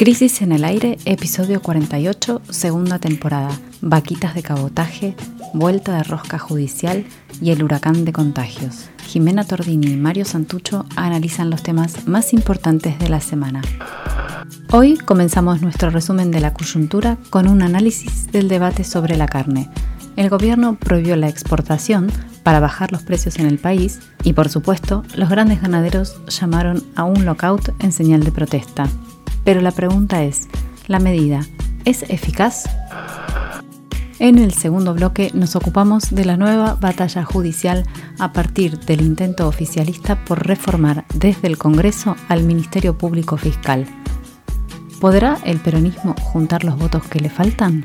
Crisis en el aire, episodio 48, segunda temporada. Vaquitas de cabotaje, vuelta de rosca judicial y el huracán de contagios. Jimena Tordini y Mario Santucho analizan los temas más importantes de la semana. Hoy comenzamos nuestro resumen de la coyuntura con un análisis del debate sobre la carne. El gobierno prohibió la exportación para bajar los precios en el país y por supuesto los grandes ganaderos llamaron a un lockout en señal de protesta. Pero la pregunta es, ¿la medida es eficaz? En el segundo bloque nos ocupamos de la nueva batalla judicial a partir del intento oficialista por reformar desde el Congreso al Ministerio Público Fiscal. ¿Podrá el peronismo juntar los votos que le faltan?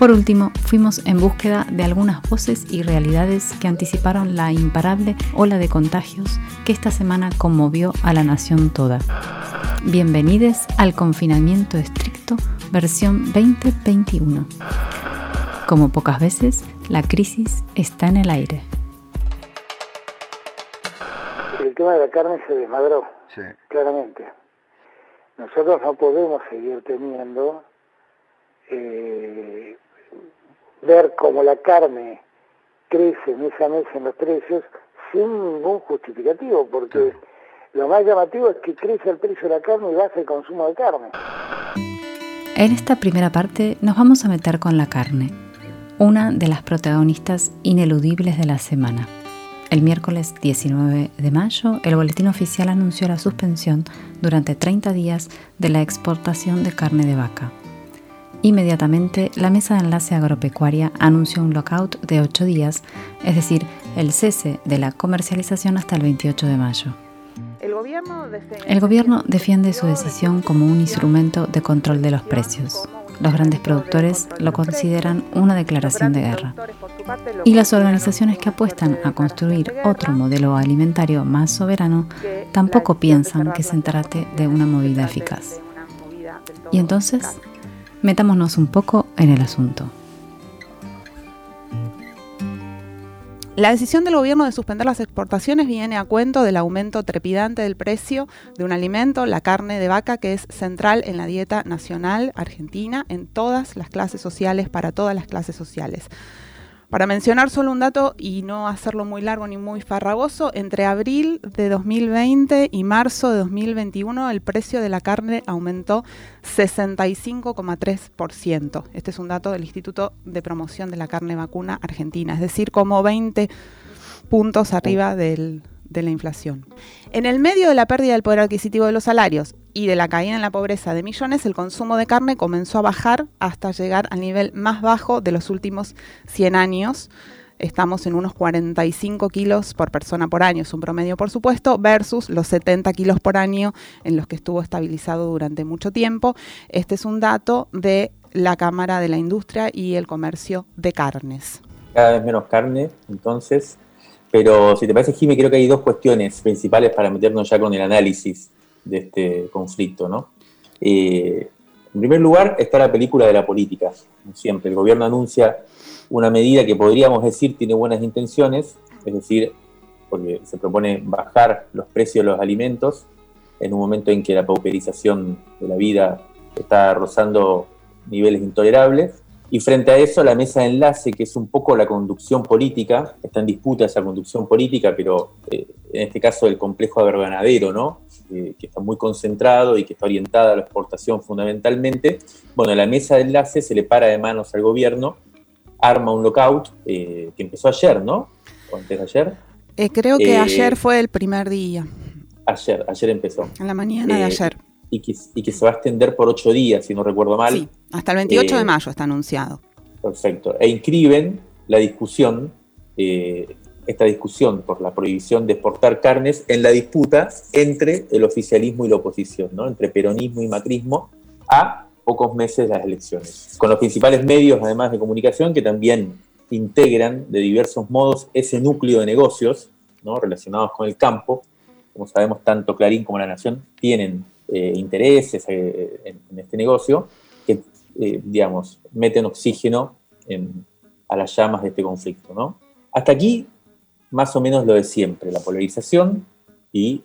Por último, fuimos en búsqueda de algunas voces y realidades que anticiparon la imparable ola de contagios que esta semana conmovió a la nación toda. Bienvenidos al confinamiento estricto versión 2021. Como pocas veces, la crisis está en el aire. El tema de la carne se desmadró, claramente. Nosotros no podemos seguir teniendo, eh, ver cómo la carne crece mes a mes en los precios sin ningún justificativo, porque lo más llamativo es que crece el precio de la carne y baja el consumo de carne. En esta primera parte nos vamos a meter con la carne, una de las protagonistas ineludibles de la semana. El miércoles 19 de mayo, el boletín oficial anunció la suspensión durante 30 días de la exportación de carne de vaca. Inmediatamente, la Mesa de Enlace Agropecuaria anunció un lockout de 8 días, es decir, el cese de la comercialización hasta el 28 de mayo. El gobierno defiende su decisión como un instrumento de control de los precios. Los grandes productores lo consideran una declaración de guerra. Y las organizaciones que apuestan a construir otro modelo alimentario más soberano tampoco piensan que se trate de una movida eficaz. Y entonces, metámonos un poco en el asunto. La decisión del gobierno de suspender las exportaciones viene a cuento del aumento trepidante del precio de un alimento, la carne de vaca, que es central en la dieta nacional argentina, en todas las clases sociales, para todas las clases sociales. Para mencionar solo un dato y no hacerlo muy largo ni muy farragoso, entre abril de 2020 y marzo de 2021 el precio de la carne aumentó 65,3%. Este es un dato del Instituto de Promoción de la Carne Vacuna Argentina, es decir, como 20 puntos arriba del, de la inflación. En el medio de la pérdida del poder adquisitivo de los salarios y de la caída en la pobreza de millones, el consumo de carne comenzó a bajar hasta llegar al nivel más bajo de los últimos 100 años. Estamos en unos 45 kilos por persona por año, es un promedio por supuesto, versus los 70 kilos por año en los que estuvo estabilizado durante mucho tiempo. Este es un dato de la Cámara de la Industria y el Comercio de Carnes. Cada vez menos carne, entonces, pero si te parece, Jimmy, creo que hay dos cuestiones principales para meternos ya con el análisis de este conflicto. ¿no? Eh, en primer lugar está la película de la política. siempre, el gobierno anuncia una medida que podríamos decir tiene buenas intenciones, es decir, porque se propone bajar los precios de los alimentos en un momento en que la pauperización de la vida está rozando niveles intolerables. Y frente a eso, la mesa de enlace, que es un poco la conducción política, está en disputa esa conducción política, pero eh, en este caso el complejo agroganadero, ¿no? que está muy concentrado y que está orientada a la exportación fundamentalmente. Bueno, la mesa de enlace se le para de manos al gobierno, arma un lockout eh, que empezó ayer, ¿no? ¿O antes de ayer? Eh, creo que ayer fue el primer día. Ayer, ayer empezó. En la mañana de ayer y que, se va a extender por ocho días, si no recuerdo mal. Sí, hasta el 28 de eh, mayo está anunciado. Perfecto. E inscriben la discusión, eh, esta discusión por la prohibición de exportar carnes en la disputa entre el oficialismo y la oposición, ¿no? entre peronismo y macrismo, a pocos meses de las elecciones. Con los principales medios, además de comunicación, que también integran de diversos modos ese núcleo de negocios ¿no? relacionados con el campo. Como sabemos, tanto Clarín como La Nación tienen eh, intereses eh, en, este negocio que, eh, digamos, meten oxígeno a las llamas de este conflicto. ¿no? Hasta aquí, más o menos lo de siempre, la polarización y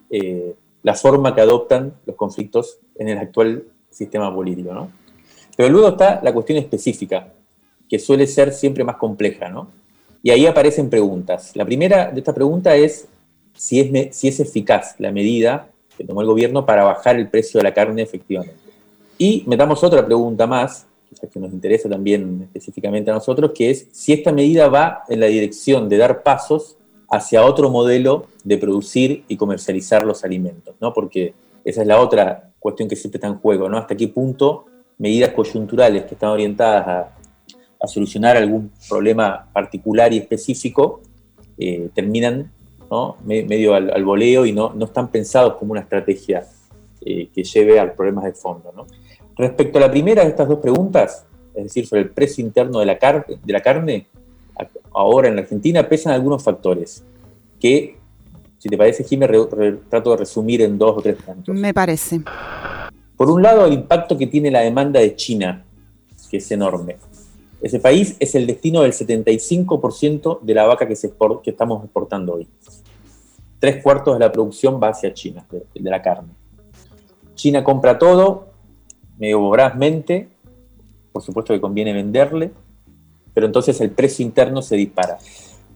la forma que adoptan los conflictos en el actual sistema político, ¿no? Pero luego está la cuestión específica, que suele ser siempre más compleja, ¿no? Y ahí aparecen preguntas. La primera de esta pregunta es si es, si es eficaz la medida que tomó el gobierno para bajar el precio de la carne efectivamente. Y metamos otra pregunta más, que nos interesa también específicamente a nosotros, que es si esta medida va en la dirección de dar pasos hacia otro modelo de producir y comercializar los alimentos, ¿no? Porque esa es la otra cuestión que siempre está en juego, ¿no? Hasta qué punto medidas coyunturales que están orientadas a, solucionar algún problema particular y específico eh, terminan medio al, voleo y no, no, están pensados como una estrategia eh, que lleve al problemas de fondo. ¿no? Respecto a la primera de estas dos preguntas, es decir, sobre el precio interno de la, de la carne, ahora en la Argentina pesan algunos factores que, si te parece, Jimmy, trato de resumir en dos o tres puntos. Me parece. Por un lado, el impacto que tiene la demanda de China, que es enorme. Ese país es el destino del 75% de la vaca que, estamos exportando hoy. Tres cuartos de la producción va hacia China, de, de la carne. China compra todo, medio vorazmente, por supuesto que conviene venderle, pero entonces el precio interno se dispara.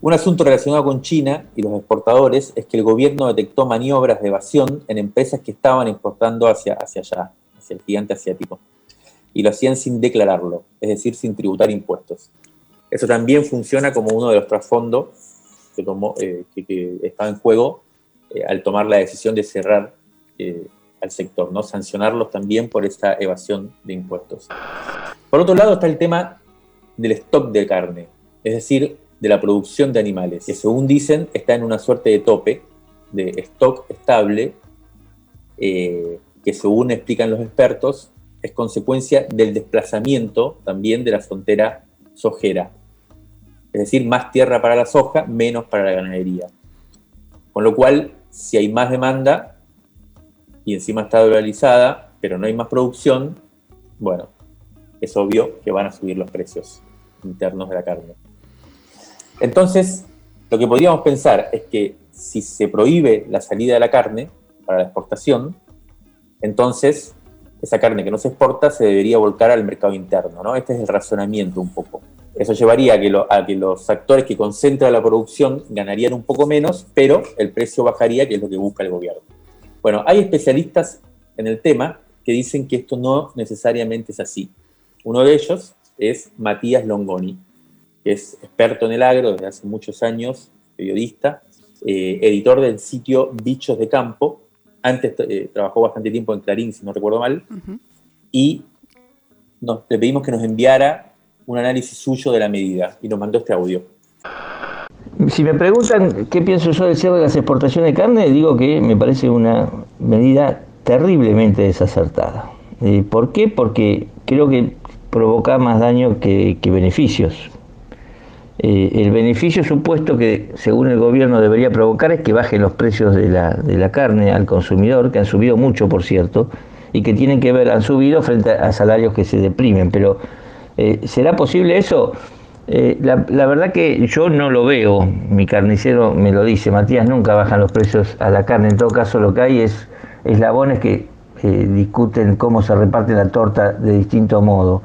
Un asunto relacionado con China y los exportadores es que el gobierno detectó maniobras de evasión en empresas que estaban exportando hacia, hacia allá, hacia el gigante asiático, y lo hacían sin declararlo, es decir, sin tributar impuestos. Eso también funciona como uno de los trasfondos que, tomó, eh, en juego eh, al tomar la decisión de cerrar eh, al sector, ¿no? sancionarlos también por esta evasión de impuestos. Por otro lado está el tema del stock de carne, es decir, de la producción de animales, que según dicen está en una suerte de tope, de stock estable, eh, que según explican los expertos, es consecuencia del desplazamiento también de la frontera sojera. Es decir, más tierra para la soja, menos para la ganadería. Con lo cual, si hay más demanda y encima está dolarizada, pero no hay más producción, bueno, es obvio que van a subir los precios internos de la carne. Entonces, lo que podríamos pensar es que si se prohíbe la salida de la carne para la exportación, entonces esa carne que no se exporta se debería volcar al mercado interno, ¿no? Este es el razonamiento un poco. Eso llevaría a que, los actores que concentran la producción ganarían un poco menos, pero el precio bajaría, que es lo que busca el gobierno. Bueno, hay especialistas en el tema que dicen que esto no necesariamente es así. Uno de ellos es Matías Longoni, que es experto en el agro desde hace muchos años, periodista, eh, editor del sitio Bichos de Campo. Antes eh, trabajó bastante tiempo en Clarín, si no recuerdo mal, y nos, le pedimos que nos enviara un análisis suyo de la medida y nos mandó este audio. Si me preguntan qué pienso yo del cierre de las exportaciones de carne, digo que me parece una medida terriblemente desacertada. Eh, ¿Por qué? Porque creo que provoca más daño que beneficios. Eh, el beneficio supuesto que según el gobierno debería provocar es que bajen los precios de la, de la carne al consumidor, que han subido mucho, por cierto, y que tienen que ver, han subido frente a salarios que se deprimen. Pero, eh, ¿será posible eso? Eh, la, la, verdad que yo no lo veo, mi carnicero me lo dice, Matías, nunca bajan los precios a la carne, en todo caso lo que hay es eslabones que discuten cómo se reparte la torta de distinto modo.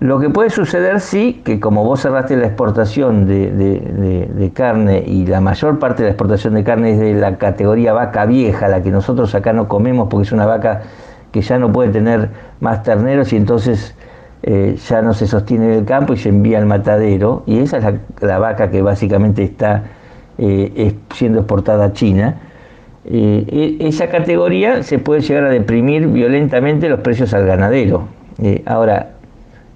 Lo que puede suceder sí, que como vos cerraste la exportación de, carne y la mayor parte de la exportación de carne es de la categoría vaca vieja, la que nosotros acá no comemos porque es una vaca que ya no puede tener más terneros y entonces eh, ya no se sostiene en el campo y se envía al matadero, y esa es la, vaca que básicamente está eh, siendo exportada a China. Eh, e, esa categoría se puede llegar a deprimir violentamente los precios al ganadero. ahora,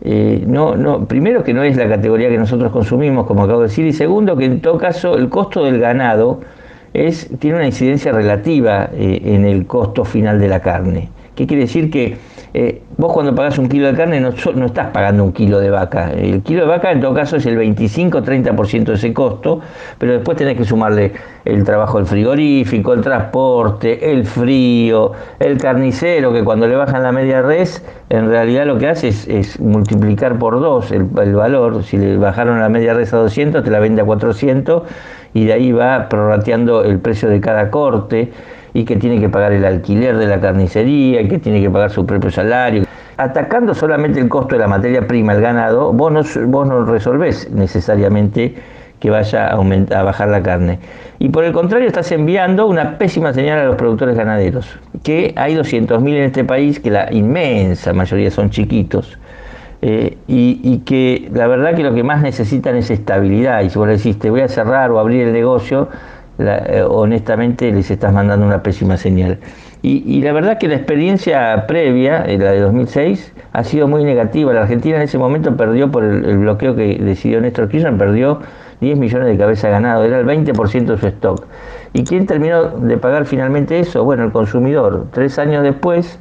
eh, no, no, primero que no es la categoría que nosotros consumimos, como acabo de decir, y segundo que en todo caso el costo del ganado es, tiene una incidencia relativa eh, en el costo final de la carne. ¿Qué quiere decir? Que eh, vos cuando pagás un kilo de carne no, no, estás pagando un kilo de vaca. El kilo de vaca en todo caso es el 25-30% de ese costo, pero después tenés que sumarle el trabajo del frigorífico, el transporte, el frío, el carnicero, que cuando le bajan la media res, en realidad lo que hace es, multiplicar por dos el, el, valor. Si le bajaron la media res a 200, te la vende a 400 y de ahí va prorrateando el precio de cada corte. Y que tiene que pagar el alquiler de la carnicería y que tiene que pagar su propio salario. Atacando solamente el costo de la materia prima, el ganado, vos no, vos no resolvés necesariamente que vaya a, aumentar, a bajar la carne. Y por el contrario, estás enviando una pésima señal a los productores ganaderos, que hay 200.000 en este país, que la inmensa mayoría son chiquitos, eh, y, que la verdad que lo que más necesitan es estabilidad. Y si vos le decís, te voy a cerrar o abrir el negocio, eh, honestamente les estás mandando una pésima señal. Y, la verdad que la experiencia previa, eh, la de 2006, ha sido muy negativa. La Argentina en ese momento perdió por el, bloqueo que decidió Néstor Kirchner, perdió 10 millones de cabezas ganado, era el 20% de su stock. ¿Y quién terminó de pagar finalmente eso? Bueno, el consumidor. Tres años después,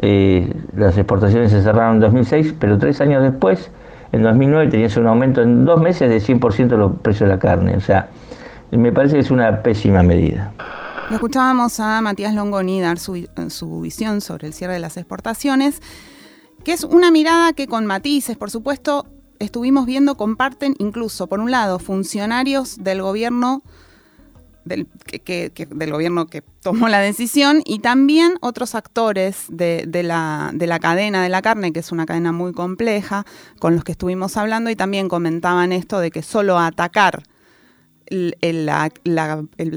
eh, las exportaciones se cerraron en 2006, pero tres años después, en 2009, tenías un aumento en dos meses de 100% de los precios de la carne. O sea, me parece que es una pésima medida. Escuchábamos a Matías Longoni dar su, su visión sobre el cierre de las exportaciones, que es una mirada que con matices, por supuesto, estuvimos viendo comparten incluso, por un lado, funcionarios del gobierno del, que, del gobierno que tomó la decisión y también otros actores de, la, de, la, cadena de la carne, que es una cadena muy compleja, con los que estuvimos hablando y también comentaban esto de que solo atacar la,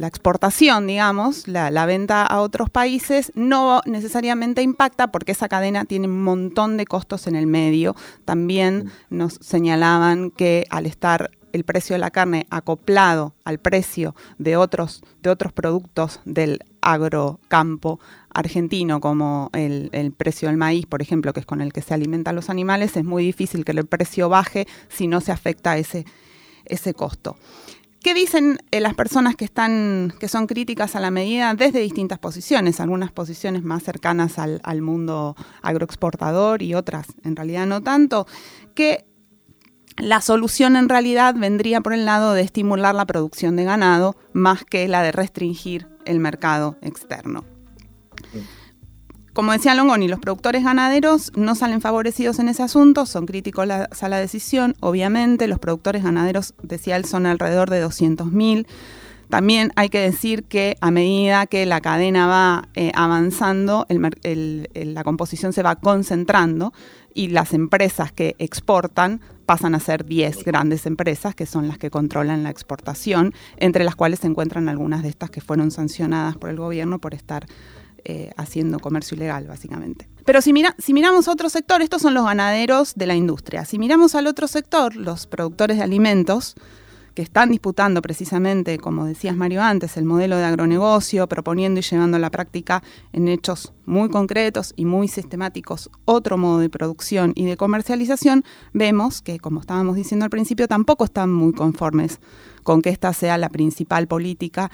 exportación, digamos, la, venta a otros países, no necesariamente impacta porque esa cadena tiene un montón de costos en el medio. También nos señalaban que al estar el precio de la carne acoplado al precio de otros, de otros productos del agrocampo argentino, como el, el, precio del maíz, por ejemplo, que es con el que se alimentan los animales, es muy difícil que el precio baje si no se afecta ese, ese costo. ¿Qué dicen eh, las personas que están, que son críticas a la medida desde distintas posiciones? Algunas posiciones más cercanas al, mundo agroexportador y otras en realidad no tanto. Que la solución en realidad vendría por el lado de estimular la producción de ganado más que la de restringir el mercado externo. Como decía Longoni, los productores ganaderos no salen favorecidos en ese asunto, son críticos a la decisión, obviamente, los productores ganaderos, decía él, son alrededor de 200.000. También hay que decir que a medida que la cadena va eh, avanzando, la composición se va concentrando y las empresas que exportan pasan a ser 10 grandes empresas que son las que controlan la exportación, entre las cuales se encuentran algunas de estas que fueron sancionadas por el gobierno por estar eh, haciendo comercio ilegal, básicamente. Pero si, mira, si miramos otro sector, estos son los ganaderos de la industria. Si miramos al otro sector, los productores de alimentos, que están disputando precisamente, como decías Mario antes, el modelo de agronegocio, proponiendo y llevando a la práctica en hechos muy concretos y muy sistemáticos otro modo de producción y de comercialización, vemos que, como estábamos diciendo al principio, tampoco están muy conformes con que esta sea la principal política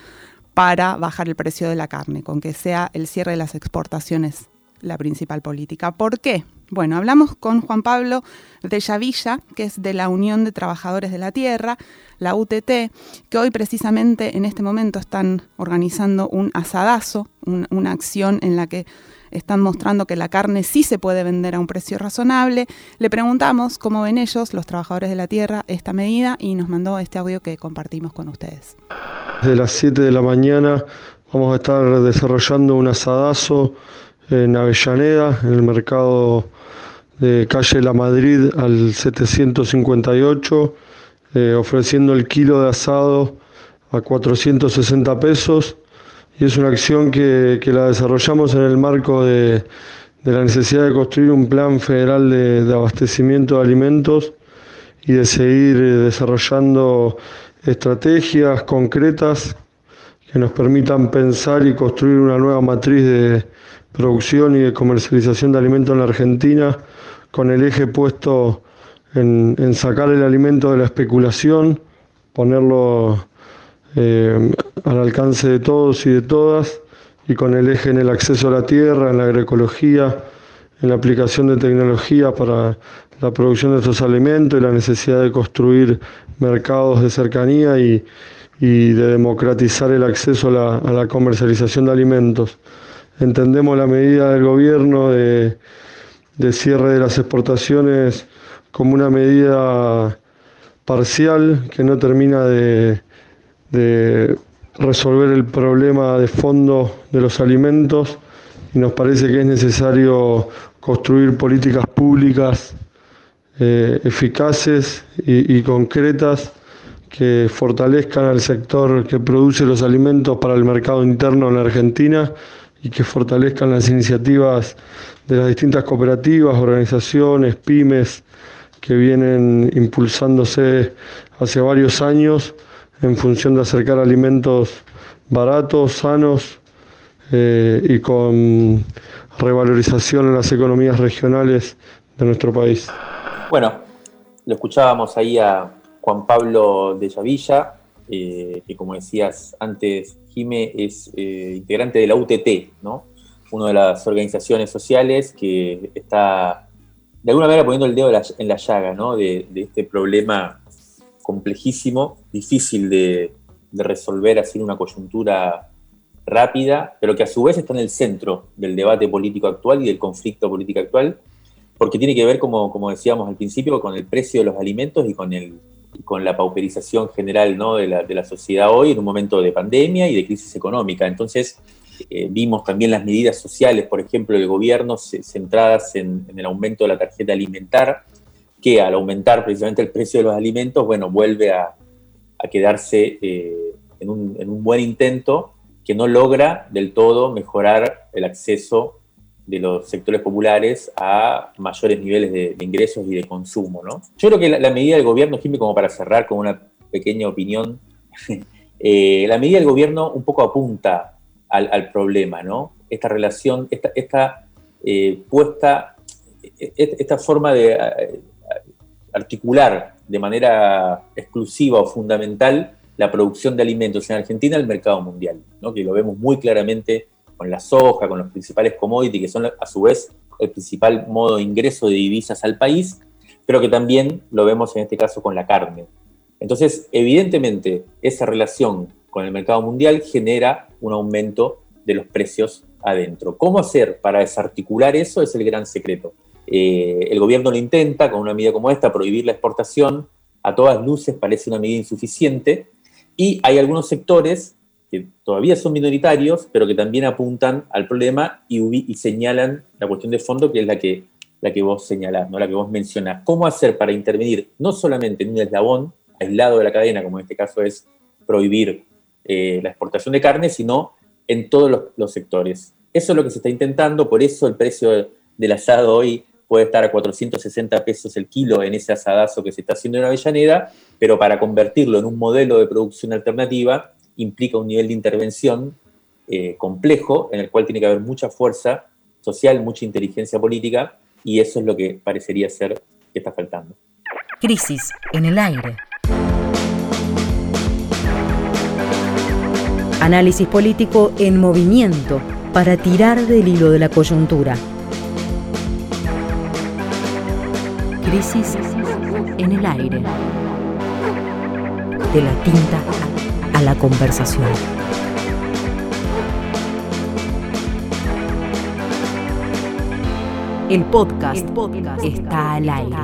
para bajar el precio de la carne, con que sea el cierre de las exportaciones la principal política. ¿Por qué? Bueno, hablamos con Juan Pablo de Yavilla, que es de la Unión de Trabajadores de la Tierra, la UTT, que hoy precisamente en este momento están organizando un asadazo, una acción en la que están mostrando que la carne sí se puede vender a un precio razonable. Le preguntamos cómo ven ellos, los trabajadores de la tierra, esta medida y nos mandó este audio que compartimos con ustedes. De las 7 de la mañana vamos a estar desarrollando un asadazo en Avellaneda, en el mercado de calle La Madrid al 758, eh, ofreciendo el kilo de asado a 460 pesos. Y es una acción que, la desarrollamos en el marco de, la necesidad de construir un plan federal de, abastecimiento de alimentos y de seguir eh, desarrollando estrategias concretas que nos permitan pensar y construir una nueva matriz de producción y de comercialización de alimentos en la Argentina con el eje puesto en, sacar el alimento de la especulación, ponerlo eh, al alcance de todos y de todas y con el eje en el acceso a la tierra, en la agroecología, en la aplicación de tecnología para la producción de estos alimentos y la necesidad de construir mercados de cercanía y, de democratizar el acceso a la, comercialización de alimentos. Entendemos la medida del gobierno de, de cierre de las exportaciones como una medida parcial que no termina de, de resolver el problema de fondo de los alimentos. Y nos parece que es necesario construir políticas públicas eh, eficaces y, concretas que fortalezcan al sector que produce los alimentos para el mercado interno en la Argentina y que fortalezcan las iniciativas de las distintas cooperativas, organizaciones, pymes que vienen impulsándose hace varios años en función de acercar alimentos baratos, sanos eh, y con revalorización en las economías regionales de nuestro país. Bueno, lo escuchábamos ahí a Juan Pablo de Llavilla, eh, que como decías antes, Jime es eh, integrante de la UTT, ¿no? una de las organizaciones sociales que está de alguna manera poniendo el dedo en la llaga ¿no? de, este problema complejísimo, difícil de, resolver así en una coyuntura rápida, pero que a su vez está en el centro del debate político actual y del conflicto político actual, porque tiene que ver, como decíamos al principio, con el precio de los alimentos y con, el, con la pauperización general de, la, sociedad hoy en un momento de pandemia y de crisis económica. Entonces, eh, vimos también las medidas sociales, por ejemplo, del gobierno centradas en, el aumento de la tarjeta alimentar, que al aumentar precisamente el precio de los alimentos, bueno, vuelve a, a quedarse eh, en, un, en, un, buen intento que no logra del todo mejorar el acceso de los sectores populares a mayores niveles de, ingresos y de consumo. ¿no? Yo creo que la, medida del gobierno, Jimmy, como para cerrar con una pequeña opinión, eh, la medida del gobierno un poco apunta al, problema, ¿no? Esta relación, esta, eh, puesta, e, esta forma de articular de manera exclusiva o fundamental la producción de alimentos en Argentina al mercado mundial, ¿no? que lo vemos muy claramente con la soja, con los principales commodities, que son a su vez el principal modo de ingreso de divisas al país, pero que también lo vemos en este caso con la carne. Entonces, evidentemente, esa relación con el mercado mundial genera un aumento de los precios adentro. ¿Cómo hacer para desarticular eso? Es el gran secreto. Eh, el gobierno lo intenta con una medida como esta, prohibir la exportación, a todas luces parece una medida insuficiente, y hay algunos sectores que todavía son minoritarios, pero que también apuntan al problema y, señalan la cuestión de fondo, que es la que, la que vos señalás, ¿no? la que vos mencionás. ¿Cómo hacer para intervenir no solamente en un eslabón aislado de la cadena, como en este caso es prohibir eh, la exportación de carne, sino en todos los, sectores? Eso es lo que se está intentando, por eso el precio del asado hoy puede estar a 460 pesos el kilo en ese asadazo que se está haciendo en Avellaneda, pero para convertirlo en un modelo de producción alternativa implica un nivel de intervención eh, complejo en el cual tiene que haber mucha fuerza social, mucha inteligencia política y eso es lo que parecería ser que está faltando. Crisis en el aire. Análisis político en movimiento para tirar del hilo de la coyuntura. Crisis en el aire. De la tinta a la conversación. El podcast, está al aire.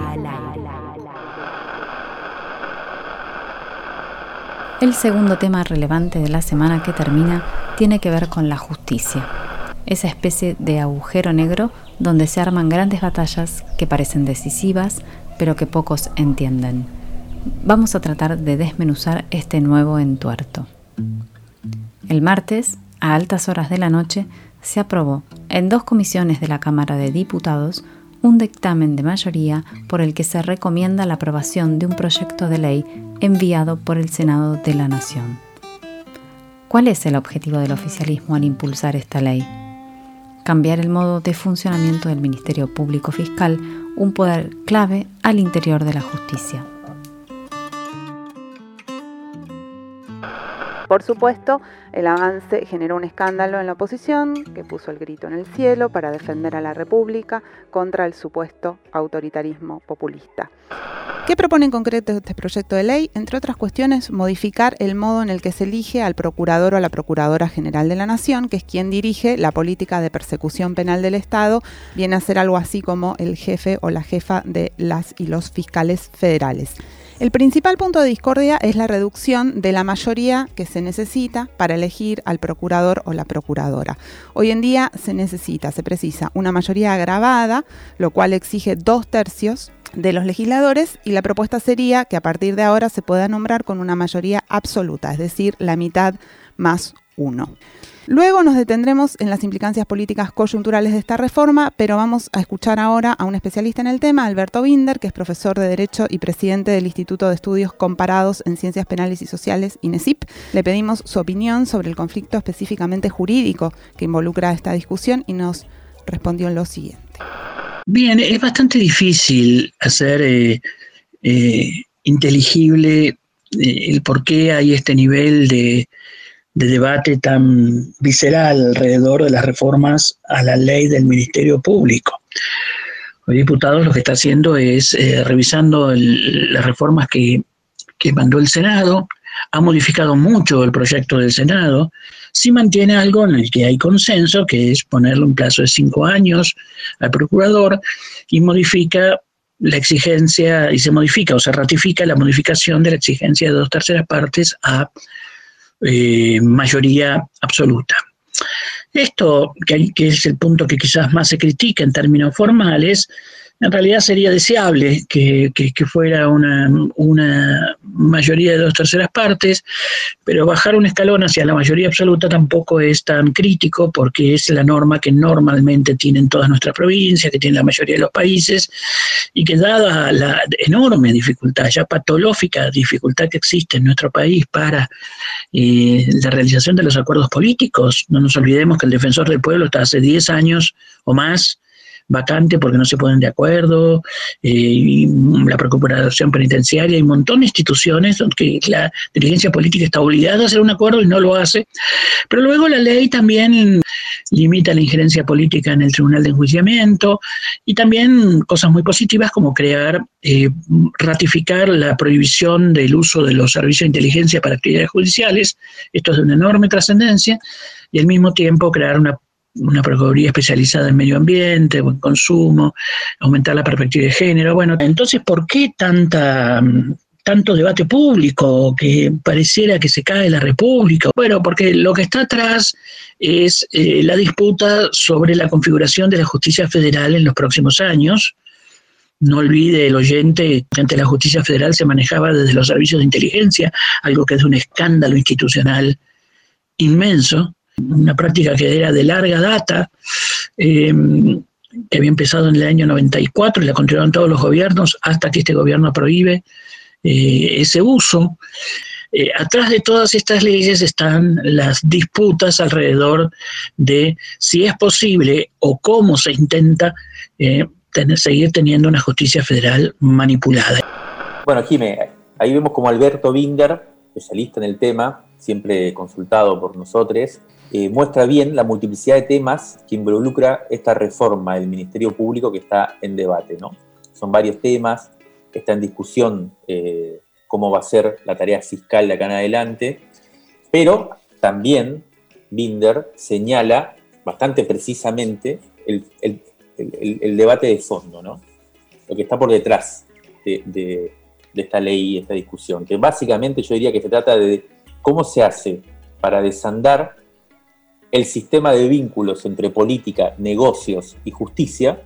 El segundo tema relevante de la semana que termina tiene que ver con la justicia, esa especie de agujero negro donde se arman grandes batallas que parecen decisivas, pero que pocos entienden. Vamos a tratar de desmenuzar este nuevo entuerto. El martes, a altas horas de la noche, se aprobó en dos comisiones de la Cámara de Diputados un dictamen de mayoría por el que se recomienda la aprobación de un proyecto de ley enviado por el Senado de la Nación. ¿Cuál es el objetivo del oficialismo al impulsar esta ley? cambiar el modo de funcionamiento del Ministerio Público Fiscal, un poder clave al interior de la justicia. Por supuesto, el avance generó un escándalo en la oposición que puso el grito en el cielo para defender a la República contra el supuesto autoritarismo populista. ¿Qué propone en concreto este proyecto de ley? Entre otras cuestiones, modificar el modo en el que se elige al procurador o a la procuradora general de la Nación, que es quien dirige la política de persecución penal del Estado, viene a ser algo así como el jefe o la jefa de las y los fiscales federales. El principal punto de discordia es la reducción de la mayoría que se necesita para elegir al procurador o la procuradora. Hoy en día se necesita, se precisa una mayoría agravada, lo cual exige dos tercios de los legisladores y la propuesta sería que a partir de ahora se pueda nombrar con una mayoría absoluta, es decir, la mitad más uno. Luego nos detendremos en las implicancias políticas coyunturales de esta reforma, pero vamos a escuchar ahora a un especialista en el tema, Alberto Binder, que es profesor de Derecho y presidente del Instituto de Estudios Comparados en Ciencias Penales y Sociales, INESIP. Le pedimos su opinión sobre el conflicto específicamente jurídico que involucra esta discusión y nos respondió en lo siguiente. Bien, es bastante difícil hacer eh, eh, inteligible eh, el por qué hay este nivel de de debate tan visceral alrededor de las reformas a la ley del Ministerio Público. Los diputados lo que está haciendo es eh, revisando las reformas que, que mandó el Senado, ha modificado mucho el proyecto del Senado, sí mantiene algo en el que hay consenso, que es ponerle un plazo de cinco años al procurador y modifica la exigencia, y se modifica o se ratifica la modificación de la exigencia de dos terceras partes a eh, mayoría absoluta. Esto, que, que, es el punto que quizás más se critica en términos formales, en realidad sería deseable que, fuera una, mayoría de dos terceras partes, pero bajar un escalón hacia la mayoría absoluta tampoco es tan crítico porque es la norma que normalmente tienen todas nuestras provincias, que tiene la mayoría de los países, y que dada la enorme dificultad, ya patológica dificultad que existe en nuestro país para eh, la realización de los acuerdos políticos, no nos olvidemos que el defensor del pueblo está hace 10 años o más vacante porque no se ponen de acuerdo, eh, la Procuración Penitenciaria y un montón de instituciones donde la dirigencia política está obligada a hacer un acuerdo y no lo hace. Pero luego la ley también limita la injerencia política en el Tribunal de Enjuiciamiento y también cosas muy positivas como crear, eh, ratificar la prohibición del uso de los servicios de inteligencia para actividades judiciales. Esto es de una enorme trascendencia y al mismo tiempo crear una una Procuraduría especializada en medio ambiente, buen consumo, aumentar la perspectiva de género. Bueno, entonces, ¿por qué tanta tanto debate público, que pareciera que se cae la República. Bueno, porque lo que está atrás es eh, la disputa sobre la configuración de la justicia federal en los próximos años. No olvide el oyente que ante la justicia federal se manejaba desde los servicios de inteligencia, algo que es un escándalo institucional inmenso una práctica que era de larga data, eh, que había empezado en el año 94 y la continuaron todos los gobiernos hasta que este gobierno prohíbe eh, ese uso. Eh, atrás de todas estas leyes están las disputas alrededor de si es posible o cómo se intenta seguir teniendo una justicia federal manipulada. Bueno, Jimé, ahí vemos como Alberto Binder, especialista en el tema, siempre consultado por nosotros, eh, muestra bien la multiplicidad de temas que involucra esta reforma del Ministerio Público que está en debate. ¿no? Son varios temas, está en discusión eh, cómo va a ser la tarea fiscal de acá en adelante, pero también Binder señala bastante precisamente el, debate de fondo, ¿no? lo que está por detrás de, de esta ley y esta discusión, que básicamente yo diría que se trata de cómo se hace para desandar el sistema de vínculos entre política, negocios y justicia,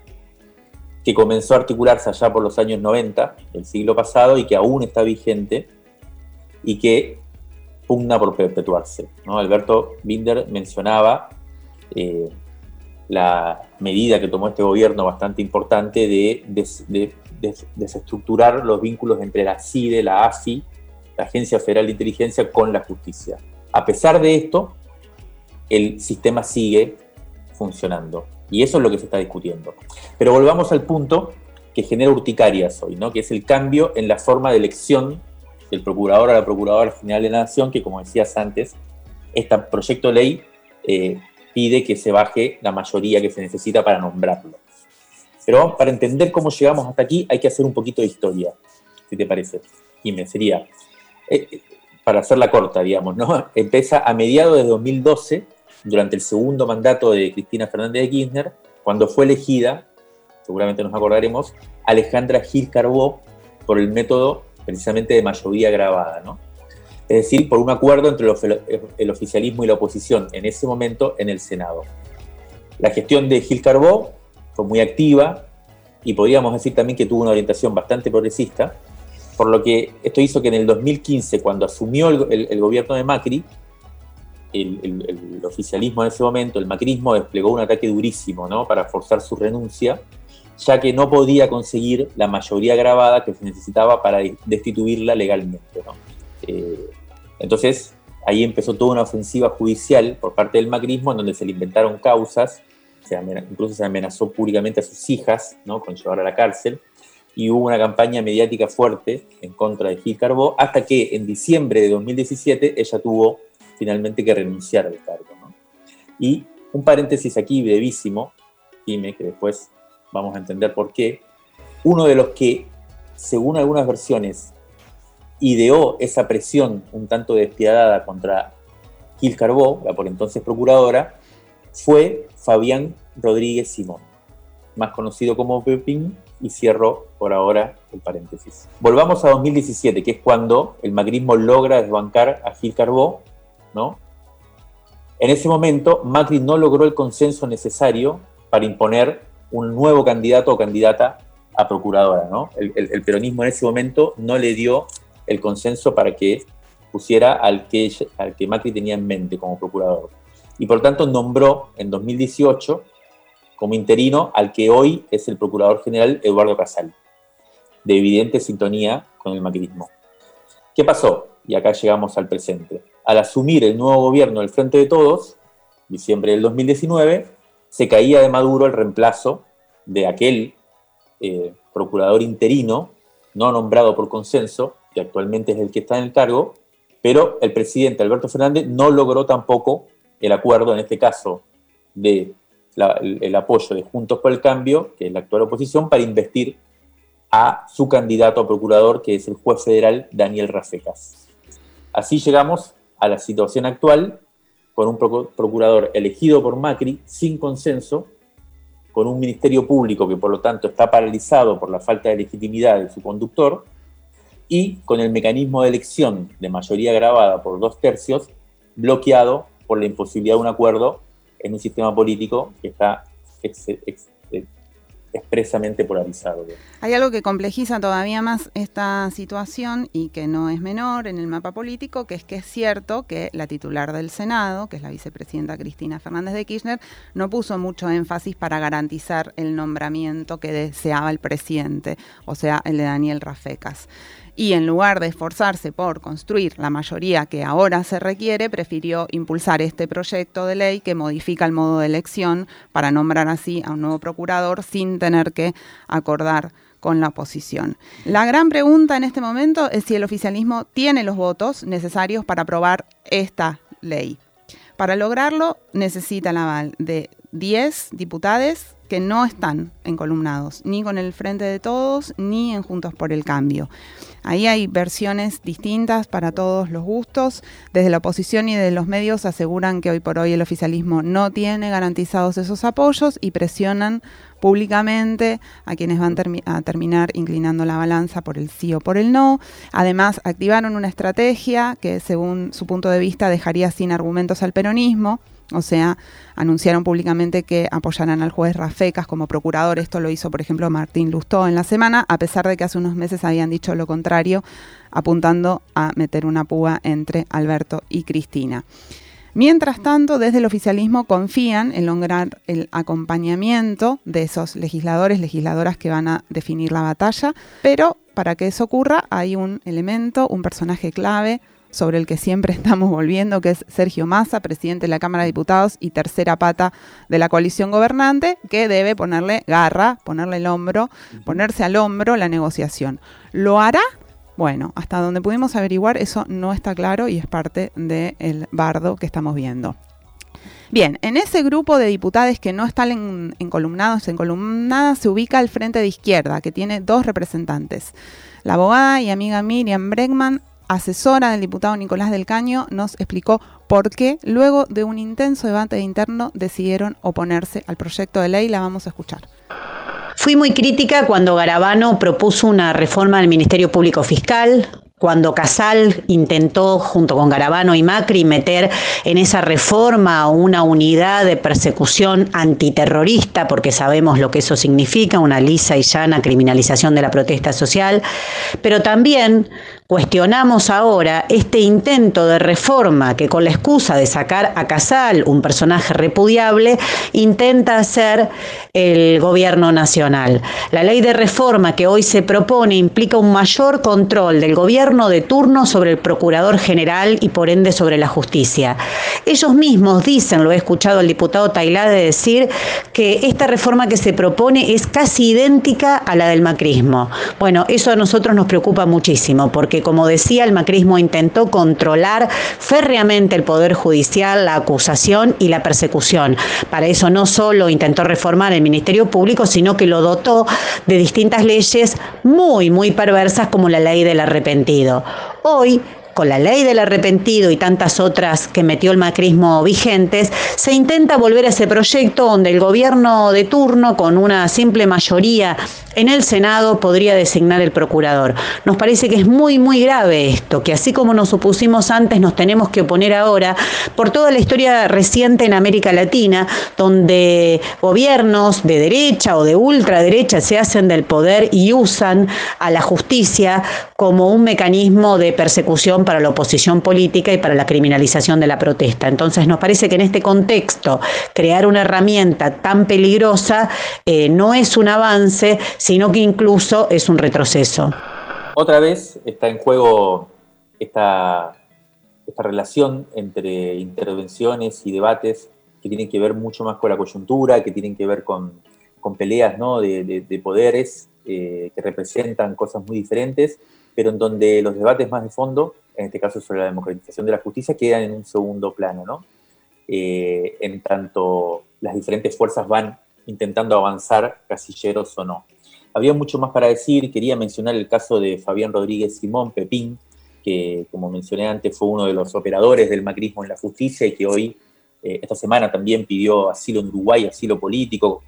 que comenzó a articularse allá por los años 90 del siglo pasado y que aún está vigente y que pugna por perpetuarse. Alberto Binder mencionaba eh, la medida que tomó este gobierno bastante importante de, desestructurar los vínculos entre la CIDE, la AFI, la Agencia Federal de Inteligencia, con la justicia. A pesar de esto, el sistema sigue funcionando. Y eso es lo que se está discutiendo. Pero volvamos al punto que genera urticarias hoy, ¿no? que es el cambio en la forma de elección del procurador a la procuradora general de la Nación, que como decías antes, este proyecto de ley eh, pide que se baje la mayoría que se necesita para nombrarlo. Pero para entender cómo llegamos hasta aquí hay que hacer un poquito de historia, si te parece. Y me sería, eh, para hacerla corta, digamos, ¿no? Empieza a mediados de 2012 durante el segundo mandato de Cristina Fernández de Kirchner, cuando fue elegida, seguramente nos acordaremos, Alejandra Gil Carbó por el método precisamente de mayoría grabada, ¿no? Es decir, por un acuerdo entre el oficialismo y la oposición en ese momento en el Senado. La gestión de Gil Carbó fue muy activa y podríamos decir también que tuvo una orientación bastante progresista, por lo que esto hizo que en el 2015, cuando asumió el, gobierno de Macri, el, oficialismo en ese momento, el macrismo, desplegó un ataque durísimo ¿no? para forzar su renuncia, ya que no podía conseguir la mayoría grabada que se necesitaba para destituirla legalmente. Eh, entonces, ahí empezó toda una ofensiva judicial por parte del macrismo, en donde se le inventaron causas, incluso se amenazó públicamente a sus hijas ¿no? con llevar a la cárcel, y hubo una campaña mediática fuerte en contra de Gil Carbó, hasta que en diciembre de 2017 ella tuvo finalmente que renunciar al cargo. Y un paréntesis aquí brevísimo, dime que después vamos a entender por qué, uno de los que, según algunas versiones, ideó esa presión un tanto despiadada contra Gil Carbó, la por entonces procuradora, fue Fabián Rodríguez Simón, más conocido como Pepín, y cierro por ahora el paréntesis. Volvamos a 2017, que es cuando el macrismo logra desbancar a Gil Carbó, En ese momento, Macri no logró el consenso necesario para imponer un nuevo candidato o candidata a procuradora. El, peronismo en ese momento no le dio el consenso para que pusiera al que, al que Macri tenía en mente como procurador. Y por tanto nombró en 2018 como interino al que hoy es el Procurador General Eduardo Casal, de evidente sintonía con el macrismo. ¿Qué pasó? Y acá llegamos al presente. Al asumir el nuevo gobierno del Frente de Todos, diciembre del 2019, se caía de Maduro el reemplazo de aquel eh, procurador interino, no nombrado por consenso, que actualmente es el que está en el cargo, pero el presidente Alberto Fernández no logró tampoco el acuerdo, en este caso, de el, apoyo de Juntos por el Cambio, que es la actual oposición, para investir a su candidato a procurador, que es el juez federal Daniel Rafecas. Así llegamos a la situación actual, con un procurador elegido por Macri sin consenso, con un ministerio público que por lo tanto está paralizado por la falta de legitimidad de su conductor, y con el mecanismo de elección de mayoría grabada por dos tercios bloqueado por la imposibilidad de un acuerdo en un sistema político que está expresamente polarizado. Hay algo que complejiza todavía más esta situación y que no es menor en el mapa político, que es que es cierto que la titular del Senado, que es la vicepresidenta Cristina Fernández de Kirchner, no puso mucho énfasis para garantizar el nombramiento que deseaba el presidente, o sea, el de Daniel Rafecas y en lugar de esforzarse por construir la mayoría que ahora se requiere, prefirió impulsar este proyecto de ley que modifica el modo de elección para nombrar así a un nuevo procurador sin tener que acordar con la oposición. La gran pregunta en este momento es si el oficialismo tiene los votos necesarios para aprobar esta ley. Para lograrlo necesita el aval de 10 diputados que no están encolumnados, ni con el Frente de Todos, ni en Juntos por el Cambio. Ahí hay versiones distintas para todos los gustos. Desde la oposición y de los medios aseguran que hoy por hoy el oficialismo no tiene garantizados esos apoyos y presionan públicamente a quienes van a terminar inclinando la balanza por el sí o por el no. Además, activaron una estrategia que, según su punto de vista, dejaría sin argumentos al peronismo o sea, anunciaron públicamente que apoyarán al juez Rafecas como procurador. Esto lo hizo, por ejemplo, Martín Lustó en la semana, a pesar de que hace unos meses habían dicho lo contrario, apuntando a meter una púa entre Alberto y Cristina. Mientras tanto, desde el oficialismo confían en lograr el acompañamiento de esos legisladores, legisladoras que van a definir la batalla, pero para que eso ocurra hay un elemento, un personaje clave, sobre el que siempre estamos volviendo, que es Sergio Massa, presidente de la Cámara de Diputados y tercera pata de la coalición gobernante, que debe ponerle garra, ponerle el hombro, ponerse al hombro la negociación. ¿Lo hará? Bueno, hasta donde pudimos averiguar, eso no está claro y es parte del bardo que estamos viendo. Bien, en ese grupo de diputados que no están en, encolumnados, se ubica el Frente de Izquierda, que tiene dos representantes. La abogada y amiga Miriam Bregman asesora del diputado Nicolás del Caño, nos explicó por qué, luego de un intenso debate interno, decidieron oponerse al proyecto de ley. La vamos a escuchar. Fui muy crítica cuando Garabano propuso una reforma del Ministerio Público Fiscal, cuando Casal intentó, junto con Garabano y Macri, meter en esa reforma una unidad de persecución antiterrorista, porque sabemos lo que eso significa, una lisa y llana criminalización de la protesta social, pero también Cuestionamos ahora este intento de reforma que con la excusa de sacar a Casal, un personaje repudiable, intenta hacer el gobierno nacional. La ley de reforma que hoy se propone implica un mayor control del gobierno de turno sobre el procurador general y por ende sobre la justicia. Ellos mismos dicen, lo he escuchado al diputado Tailade decir, que esta reforma que se propone es casi idéntica a la del macrismo. Bueno, eso a nosotros nos preocupa muchísimo porque como decía, el macrismo intentó controlar férreamente el Poder Judicial, la acusación y la persecución. Para eso no solo intentó reformar el Ministerio Público, sino que lo dotó de distintas leyes muy, muy perversas como la ley del arrepentido. Hoy con la ley del arrepentido y tantas otras que metió el macrismo vigentes, se intenta volver a ese proyecto donde el gobierno de turno, con una simple mayoría en el Senado, podría designar el procurador. Nos parece que es muy, muy grave esto, que así como nos opusimos antes, nos tenemos que oponer ahora por toda la historia reciente en América Latina, donde gobiernos de derecha o de ultraderecha se hacen del poder y usan a la justicia como un mecanismo de persecución para la oposición política y para la criminalización de la protesta. Entonces nos parece que en este contexto crear una herramienta tan peligrosa eh, no es un avance, sino que incluso es un retroceso. Otra vez está en juego esta, relación entre intervenciones y debates que tienen que ver mucho más con la coyuntura, que tienen que ver con, peleas ¿no? de, poderes eh, que representan cosas muy diferentes, pero en donde los debates más de fondo en este caso sobre la democratización de la justicia, quedan en un segundo plano, ¿no? Eh, en tanto las diferentes fuerzas van intentando avanzar, casilleros o no. Había mucho más para decir, quería mencionar el caso de Fabián Rodríguez Simón Pepín, que como mencioné antes fue uno de los operadores del macrismo en la justicia y que hoy, eh, esta semana también pidió asilo en Uruguay, asilo político,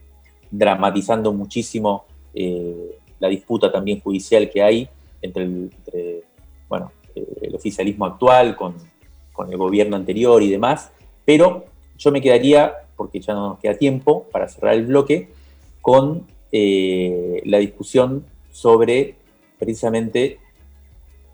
dramatizando muchísimo eh, la disputa también judicial que hay entre, entre bueno, el oficialismo actual, con, el gobierno anterior y demás, pero yo me quedaría, porque ya no nos queda tiempo para cerrar el bloque, con eh, la discusión sobre precisamente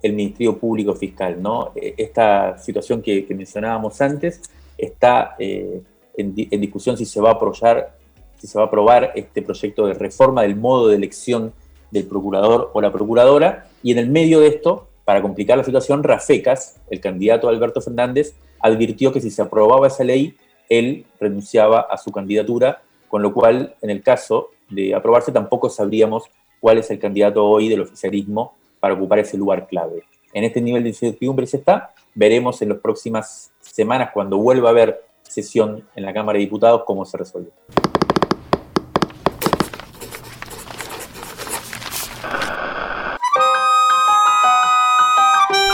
el Ministerio Público Fiscal. ¿no? Eh, esta situación que, mencionábamos antes está eh, en, en, discusión si se va a aprobar, si se va a aprobar este proyecto de reforma del modo de elección del procurador o la procuradora, y en el medio de esto para complicar la situación, Rafecas, el candidato Alberto Fernández, advirtió que si se aprobaba esa ley, él renunciaba a su candidatura, con lo cual, en el caso de aprobarse, tampoco sabríamos cuál es el candidato hoy del oficialismo para ocupar ese lugar clave. En este nivel de incertidumbre se está, veremos en las próximas semanas, cuando vuelva a haber sesión en la Cámara de Diputados, cómo se resuelve.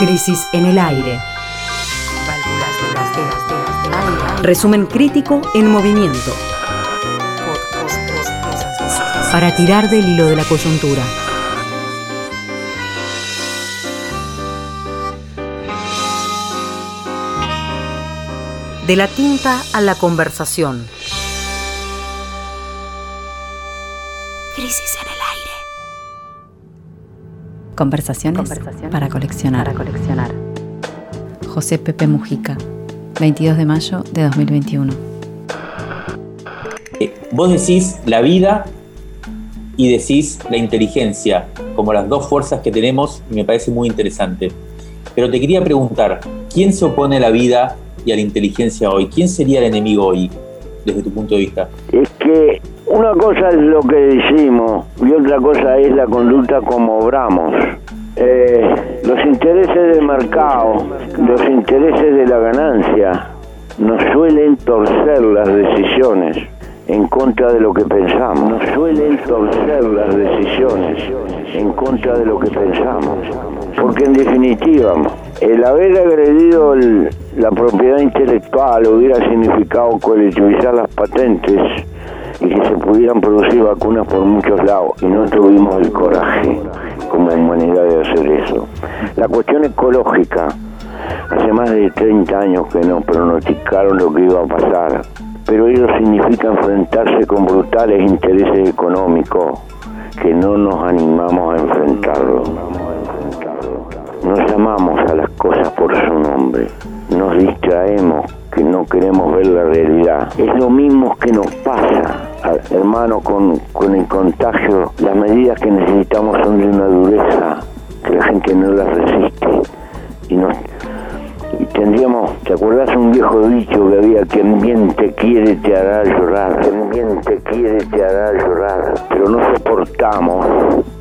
Crisis en el aire. Resumen crítico en movimiento. Para tirar del hilo de la coyuntura. De la tinta a la conversación. Crisis en el Conversaciones, Para, coleccionar. coleccionar. José Pepe Mujica, 22 de mayo de 2021. Eh, vos decís la vida y decís la inteligencia como las dos fuerzas que tenemos y me parece muy interesante. Pero te quería preguntar, ¿quién se opone a la vida y a la inteligencia hoy? ¿Quién sería el enemigo hoy, desde tu punto de vista? Es que una cosa es lo que decimos y otra cosa es la conducta como obramos. Eh, los intereses del mercado, los intereses de la ganancia, nos suelen torcer las decisiones en contra de lo que pensamos. Nos suelen torcer las decisiones en contra de lo que pensamos. Porque en definitiva, el haber agredido la propiedad intelectual hubiera significado colectivizar las patentes y que se pudieran producir vacunas por muchos lados y no tuvimos el coraje como humanidad de hacer eso. La cuestión ecológica, hace más de 30 años que nos pronosticaron lo que iba a pasar, pero ello significa enfrentarse con brutales intereses económicos que no nos animamos a enfrentarlo. Nos llamamos a las cosas por su nombre, nos distraemos que no queremos ver la realidad. Es lo mismo que nos pasa, hermano, con, con el contagio. Las medidas que necesitamos son de una dureza que la gente no las resiste. Y, nos, y tendríamos, ¿te acordás un viejo dicho que había que bien te quiere te hará llorar? Quien bien te quiere te hará llorar. Pero no soportamos,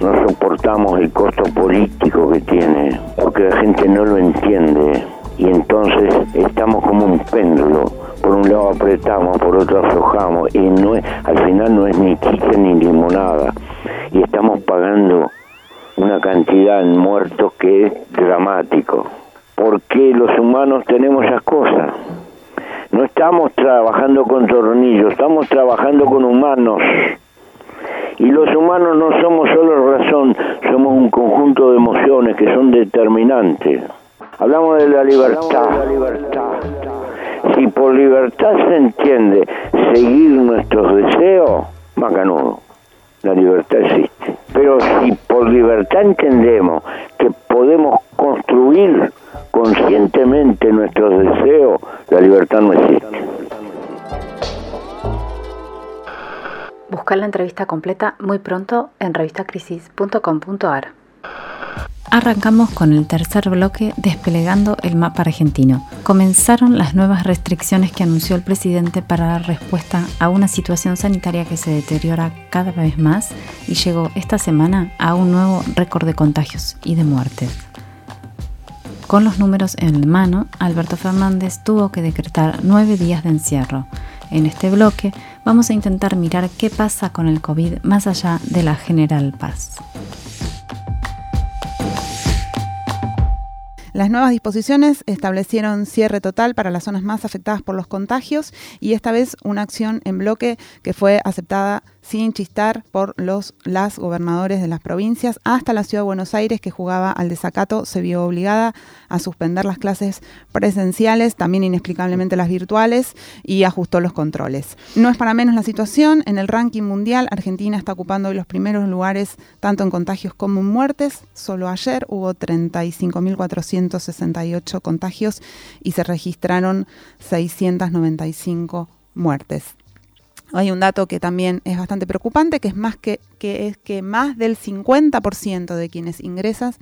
no soportamos el costo político que tiene, porque la gente no lo entiende y entonces estamos como un péndulo. Por un lado apretamos, por otro aflojamos y no es, al final no es ni chicha ni limonada. Y estamos pagando una cantidad en muertos que es dramático. ¿Por qué los humanos tenemos esas cosas? No estamos trabajando con tornillos, estamos trabajando con humanos. Y los humanos no somos solo razón, somos un conjunto de emociones que son determinantes. Hablamos de la libertad. Si por libertad se entiende seguir nuestros deseos, macanudo, la libertad existe. Pero si por libertad entendemos que podemos construir conscientemente nuestros deseos, la libertad no existe. Buscar la entrevista completa muy pronto en revistacrisis.com.ar. Arrancamos con el tercer bloque desplegando el mapa argentino. Comenzaron las nuevas restricciones que anunció el presidente para dar respuesta a una situación sanitaria que se deteriora cada vez más y llegó esta semana a un nuevo récord de contagios y de muertes. Con los números en mano, Alberto Fernández tuvo que decretar nueve días de encierro. En este bloque vamos a intentar mirar qué pasa con el COVID más allá de la general paz. Las nuevas disposiciones establecieron cierre total para las zonas más afectadas por los contagios y esta vez una acción en bloque que fue aceptada sin chistar por los las gobernadores de las provincias, hasta la ciudad de Buenos Aires, que jugaba al desacato, se vio obligada a suspender las clases presenciales, también inexplicablemente las virtuales, y ajustó los controles. No es para menos la situación, en el ranking mundial Argentina está ocupando los primeros lugares tanto en contagios como en muertes. Solo ayer hubo 35.468 contagios y se registraron 695 muertes. Hay un dato que también es bastante preocupante, que es más que, que es que más del 50% de quienes ingresan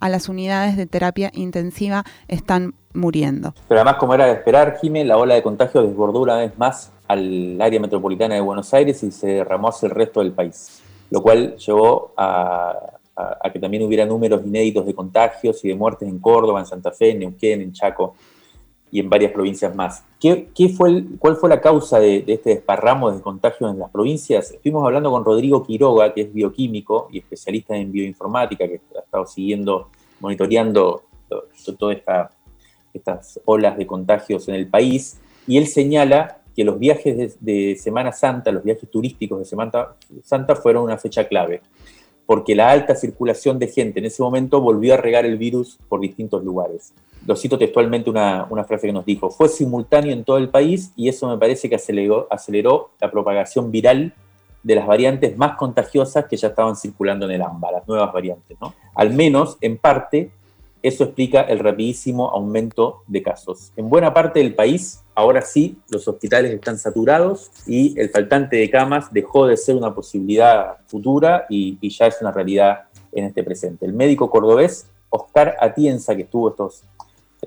a las unidades de terapia intensiva están muriendo. Pero además, como era de esperar, Jimé, la ola de contagio desbordó una vez más al área metropolitana de Buenos Aires y se derramó hacia el resto del país, lo cual llevó a, a que también hubiera números inéditos de contagios y de muertes en Córdoba, en Santa Fe, en Neuquén, en Chaco y en varias provincias más. ¿Qué, fue ¿Cuál fue la causa de, este desparramo de contagios en las provincias? Estuvimos hablando con Rodrigo Quiroga, que es bioquímico y especialista en bioinformática, que ha estado siguiendo, monitoreando todas estas olas de contagios en el país, y él señala que los viajes de, Semana Santa, los viajes turísticos de Semana Santa fueron una fecha clave, porque la alta circulación de gente en ese momento volvió a regar el virus por distintos lugares lo cito textualmente una, frase que nos dijo, fue simultáneo en todo el país y eso me parece que aceleró, la propagación viral de las variantes más contagiosas que ya estaban circulando en el AMBA, las nuevas variantes. ¿no? Al menos, en parte, eso explica el rapidísimo aumento de casos. En buena parte del país, ahora sí, los hospitales están saturados y el faltante de camas dejó de ser una posibilidad futura y, ya es una realidad en este presente. El médico cordobés Oscar Atienza, que estuvo estos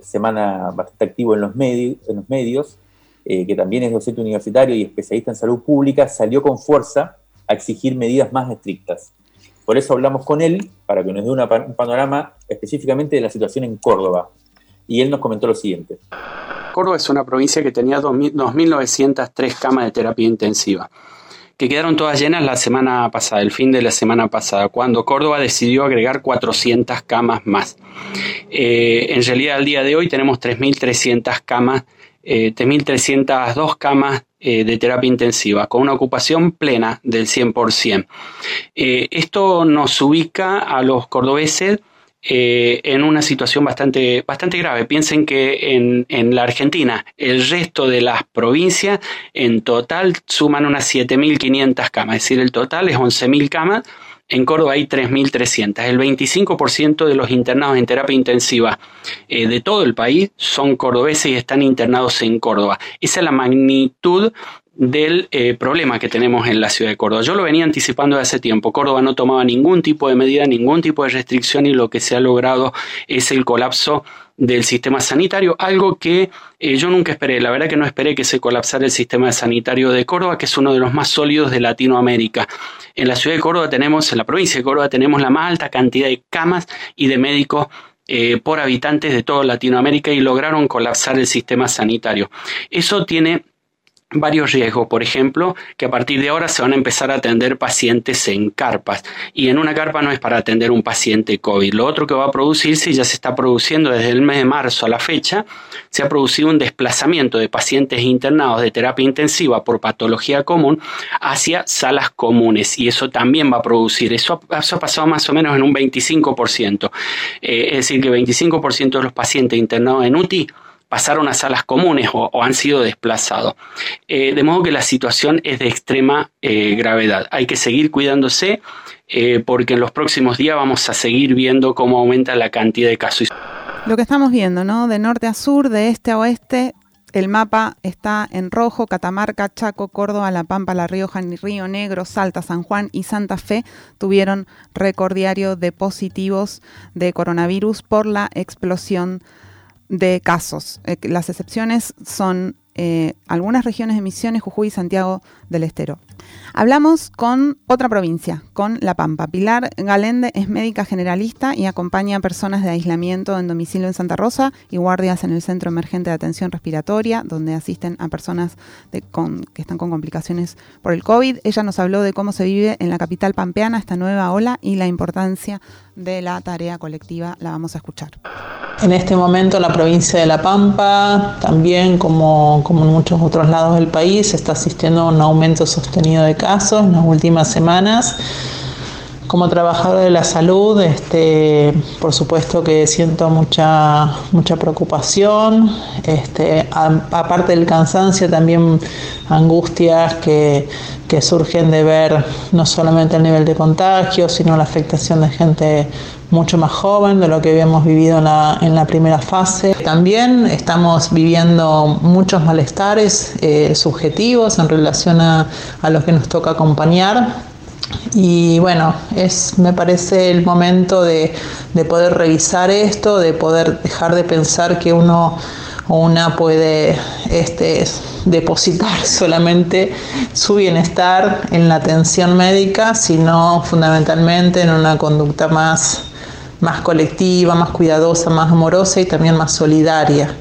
semana bastante activo en los, medios, en los medios, eh, que también es docente universitario y especialista en salud pública, salió con fuerza a exigir medidas más estrictas. Por eso hablamos con él, para que nos dé un panorama específicamente de la situación en Córdoba. Y él nos comentó lo siguiente. Córdoba es una provincia que tenía 2.903 camas de terapia intensiva que quedaron todas llenas la semana pasada, el fin de la semana pasada, cuando Córdoba decidió agregar 400 camas más. Eh, en realidad, al día de hoy tenemos 3.300 camas 3.302 camas de terapia intensiva, con una ocupación plena del 100%. esto nos ubica a los cordobeses eh, en una situación bastante, bastante grave. Piensen que en, en, la Argentina el resto de las provincias en total suman unas 7.500 camas, es decir, el total es 11.000 camas. En Córdoba hay 3.300. El 25% de los internados en terapia intensiva eh, de todo el país son cordobeses y están internados en Córdoba. Esa es la magnitud del eh, problema que tenemos en la ciudad de Córdoba. Yo lo venía anticipando de hace tiempo. Córdoba no tomaba ningún tipo de medida, ningún tipo de restricción y lo que se ha logrado es el colapso del sistema sanitario, algo que eh, yo nunca esperé. La verdad que no esperé que se colapsara el sistema sanitario de Córdoba, que es uno de los más sólidos de Latinoamérica. En la ciudad de Córdoba tenemos, en la provincia de Córdoba tenemos la más alta cantidad de camas y de médicos eh, por habitantes de toda Latinoamérica y lograron colapsar el sistema sanitario. Eso tiene varios riesgos, por ejemplo, que a partir de ahora se van a empezar a atender pacientes en carpas y en una carpa no es para atender un paciente COVID. Lo otro que va a producirse y ya se está produciendo desde el mes de marzo a la fecha, se ha producido un desplazamiento de pacientes internados de terapia intensiva por patología común hacia salas comunes y eso también va a producir, eso, ha pasado más o menos en un 25%, eh, es decir, que 25% de los pacientes internados en UTI pasaron a salas comunes o, han sido desplazados. Eh, de modo que la situación es de extrema eh, gravedad. Hay que seguir cuidándose eh, porque en los próximos días vamos a seguir viendo cómo aumenta la cantidad de casos. Lo que estamos viendo, ¿no? De norte a sur, de este a oeste, el mapa está en rojo, Catamarca, Chaco, Córdoba, La Pampa, La Rioja, Río Negro, Salta, San Juan y Santa Fe tuvieron récord de positivos de coronavirus por la explosión de casos. Eh, las excepciones son eh, algunas regiones de Misiones, Jujuy y Santiago del Estero. Hablamos con otra provincia, con La Pampa. Pilar Galende es médica generalista y acompaña a personas de aislamiento en domicilio en Santa Rosa y guardias en el Centro Emergente de Atención Respiratoria, donde asisten a personas que están con complicaciones por el COVID. Ella nos habló de cómo se vive en la capital pampeana esta nueva ola y la importancia de la tarea colectiva. La vamos a escuchar. En este momento la provincia de La Pampa, también como, como en muchos otros lados del país, está asistiendo a un aumento sostenido de casos en las últimas semanas. Como trabajador de la salud, este, por supuesto que siento mucha, mucha preocupación, este, aparte del cansancio, también angustias que, que surgen de ver no solamente el nivel de contagio, sino la afectación de gente mucho más joven de lo que habíamos vivido en la, en la primera fase. También estamos viviendo muchos malestares eh, subjetivos en relación a, a los que nos toca acompañar. Y bueno, es, me parece el momento de, de poder revisar esto, de poder dejar de pensar que uno o una puede este, depositar solamente su bienestar en la atención médica, sino fundamentalmente en una conducta más más colectiva, más cuidadosa, más amorosa y también más solidaria.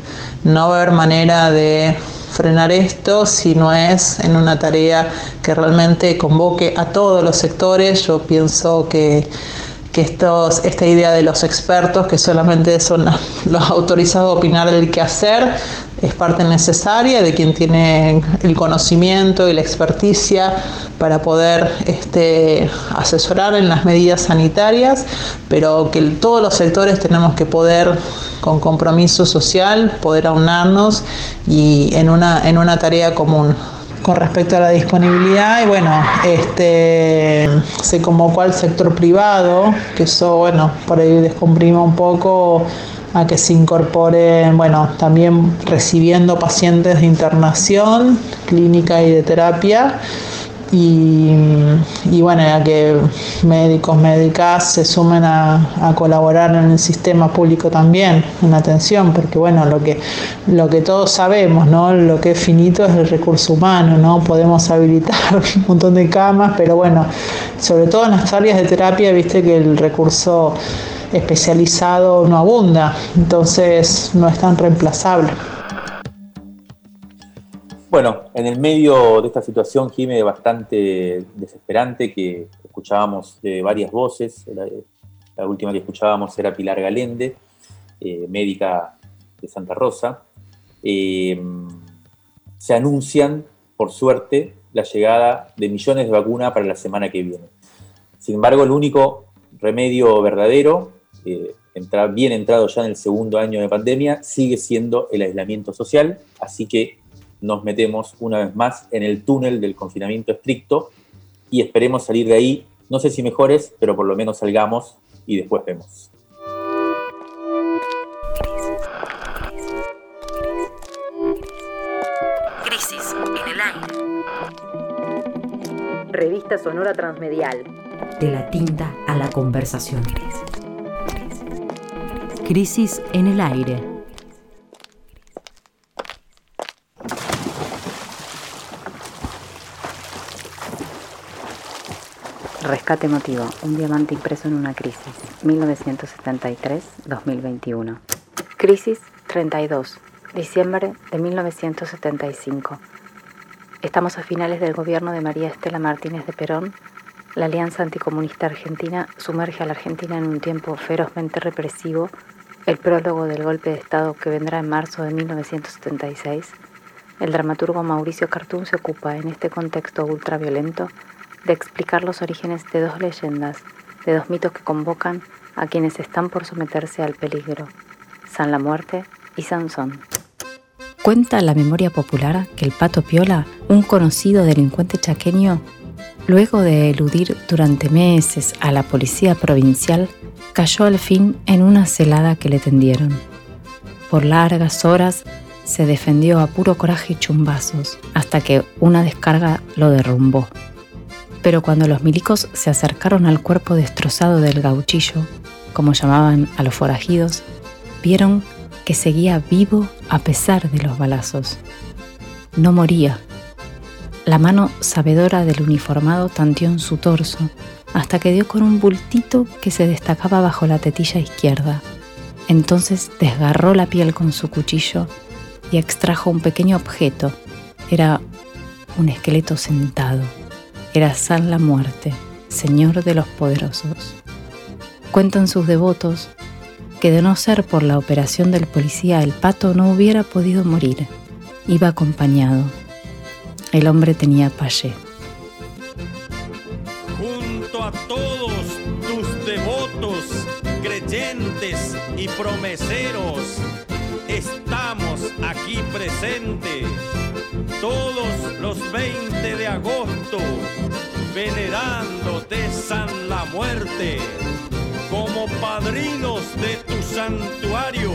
No va a haber manera de frenar esto si no es en una tarea que realmente convoque a todos los sectores. Yo pienso que, que estos, esta idea de los expertos, que solamente son los autorizados a opinar del qué hacer, es parte necesaria de quien tiene el conocimiento y la experticia para poder este, asesorar en las medidas sanitarias, pero que todos los sectores tenemos que poder, con compromiso social, poder aunarnos y en una, en una tarea común. Con respecto a la disponibilidad y bueno, este se convocó al sector privado, que eso bueno, por ahí descomprima un poco a que se incorporen, bueno, también recibiendo pacientes de internación clínica y de terapia. Y, bueno, a que médicos, médicas se sumen a, colaborar en el sistema público también, en atención, porque bueno, lo que, lo que todos sabemos, ¿no? Lo que es finito es el recurso humano, ¿no? Podemos habilitar un montón de camas, pero bueno, sobre todo en las áreas de terapia, viste que el recurso especializado no abunda, entonces no es tan reemplazable. Bueno, en el medio de esta situación, Jimé, bastante desesperante, que escuchábamos de varias voces, la, última que escuchábamos era Pilar Galende, eh, médica de Santa Rosa, eh, se anuncian, por suerte, la llegada de millones de vacunas para la semana que viene. Sin embargo, el único remedio verdadero, eh, bien entrado ya en el segundo año de pandemia, sigue siendo el aislamiento social, así que nos metemos una vez más en el túnel del confinamiento estricto y esperemos salir de ahí, no sé si mejores, pero por lo menos salgamos y después vemos. Revista Sonora Transmedial. De la tinta a la conversación. Crisis en el aire. Rescate emotivo, un diamante impreso en una crisis, 1973-2021. Crisis 32, diciembre de 1975. Estamos a finales del gobierno de María Estela Martínez de Perón. La Alianza Anticomunista Argentina sumerge a la Argentina en un tiempo ferozmente represivo. El prólogo del golpe de Estado que vendrá en marzo de 1976. El dramaturgo Mauricio Cartún se ocupa, en este contexto ultraviolento, de explicar los orígenes de dos leyendas, de dos mitos que convocan a quienes están por someterse al peligro, San la Muerte y Sansón. Cuenta la memoria popular que el Pato Piola, un conocido delincuente chaqueño, luego de eludir durante meses a la policía provincial, cayó al fin en una celada que le tendieron. Por largas horas se defendió a puro coraje y chumbazos, hasta que una descarga lo derrumbó. Pero cuando los milicos se acercaron al cuerpo destrozado del gauchillo, como llamaban a los forajidos, vieron que seguía vivo a pesar de los balazos. No moría. La mano sabedora del uniformado tanteó en su torso hasta que dio con un bultito que se destacaba bajo la tetilla izquierda. Entonces desgarró la piel con su cuchillo y extrajo un pequeño objeto. Era un esqueleto sentado. Era San la Muerte, Señor de los Poderosos. Cuentan sus devotos que de no ser por la operación del policía el pato no hubiera podido morir. Iba acompañado. El hombre tenía payé. Todos tus devotos, creyentes y promeseros, estamos aquí presentes todos los 20 de agosto, venerándote San la Muerte como padrinos de tu santuario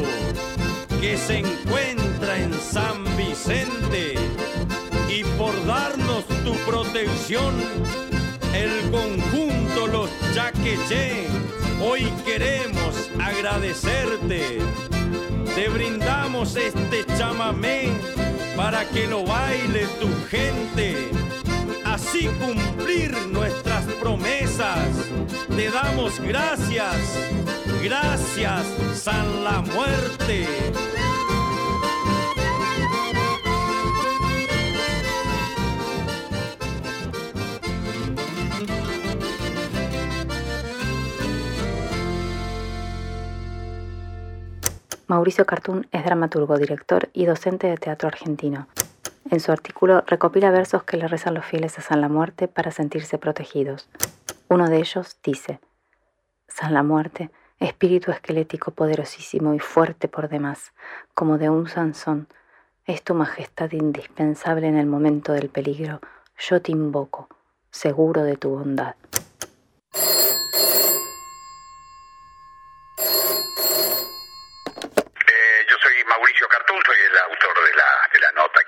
que se encuentra en San Vicente. Y por darnos tu protección el conjunto Los Chaqueché hoy queremos agradecerte te brindamos este chamamé para que lo baile tu gente así cumplir nuestras promesas. Te damos gracias, gracias San la Muerte. Mauricio Cartún es dramaturgo, director y docente de teatro argentino. En su artículo recopila versos que le rezan los fieles a San la Muerte para sentirse protegidos. Uno de ellos dice, San la Muerte, espíritu esquelético poderosísimo y fuerte por demás, como de un Sansón, es tu majestad indispensable en el momento del peligro. Yo te invoco, seguro de tu bondad.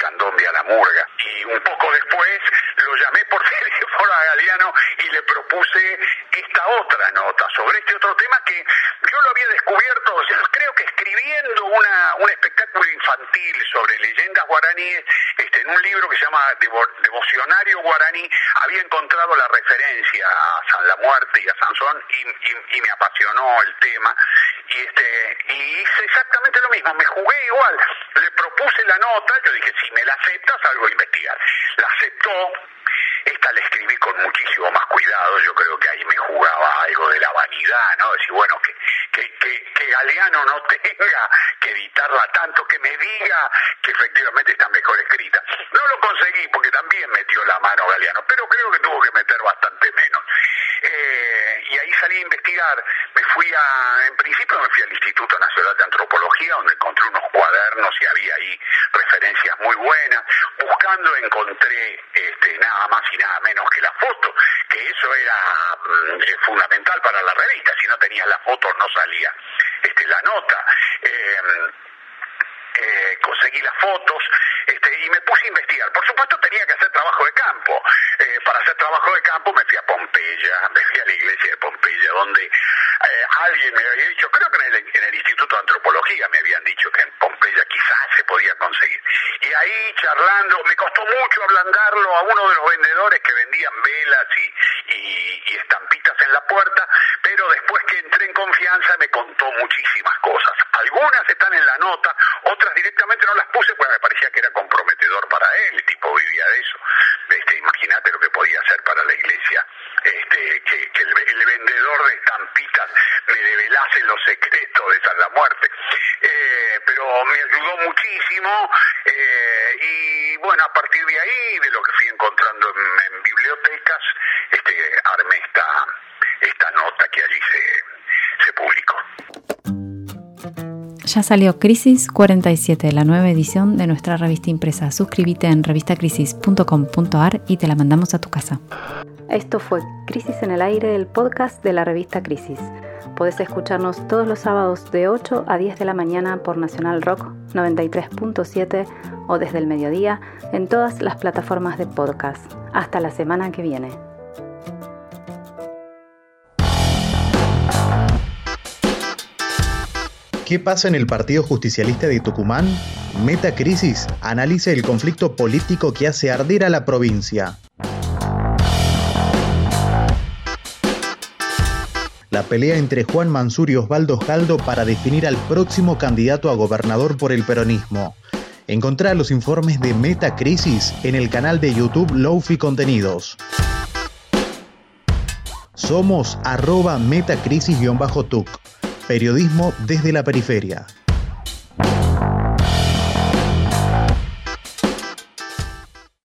Candombe a la Murga. Y un poco después lo llamé por teléfono a Galeano y le propuse esta otra nota sobre este otro tema que yo lo había descubierto, creo que escribiendo una, un espectáculo infantil sobre leyendas guaraníes, este, en un libro que se llama Devocionario Guaraní, había encontrado la referencia a San la Muerte y a Sansón y, y me apasionó el tema. Y, este, y hice exactamente lo mismo, me jugué igual, le propuse la nota, yo dije, si me la aceptas, algo a investigar. La aceptó, esta la escribí con muchísimo más cuidado, yo creo que ahí me jugaba algo de la vanidad, ¿no? Decir, bueno, que, que, que, que Galeano no tenga que editarla tanto, que me diga que efectivamente está mejor escrita. No lo conseguí porque también metió la mano Galeano, pero creo que tuvo que meter bastante menos. Eh, y ahí salí a investigar, me fui a, en principio me fui al Instituto Nacional de Antropología, donde encontré unos cuadernos y había ahí referencias muy buenas. Buscando encontré este, nada más y nada menos que la foto, que eso era mm, eh, fundamental para la revista, si no tenías la foto no salía este, la nota. Em, eh, conseguí las fotos este, y me puse a investigar. Por supuesto tenía que hacer trabajo de campo. Eh, para hacer trabajo de campo me fui a Pompeya, me fui a la iglesia de Pompeya, donde eh, alguien me había dicho, creo que en el, en el, Instituto de Antropología me habían dicho que en Pompeya quizás se podía conseguir. Y ahí charlando, me costó mucho ablandarlo a uno de los vendedores que vendían velas y, y, y estampitas en la puerta, pero después que entré en me contó muchísimas cosas. Algunas están en la nota, otras directamente no las puse porque me parecía que era comprometedor para él, el tipo vivía de eso. Este, Imagínate lo que podía hacer para la iglesia este, que, el, vendedor de estampitas me develase los secretos de San la Muerte. Eh, pero me ayudó muchísimo eh, y bueno, a partir de ahí, de lo Ya salió Crisis 47, la nueva edición de nuestra revista impresa. Suscríbete en revistacrisis.com.ar y te la mandamos a tu casa. Esto fue Crisis en el Aire, el podcast de la revista Crisis. Podés escucharnos todos los sábados de 8 a 10 de la mañana por Nacional Rock 93.7 o desde el mediodía en todas las plataformas de podcast. Hasta la semana que viene. ¿Qué pasa en el Partido Justicialista de Tucumán? Metacrisis analiza el conflicto político que hace arder a la provincia. La pelea entre Juan Mansur y Osvaldo Jaldo para definir al próximo candidato a gobernador por el peronismo. Encontrá los informes de Metacrisis en el canal de YouTube Lofi Contenidos. Somos arroba metacrisis-tuc. Periodismo desde la periferia.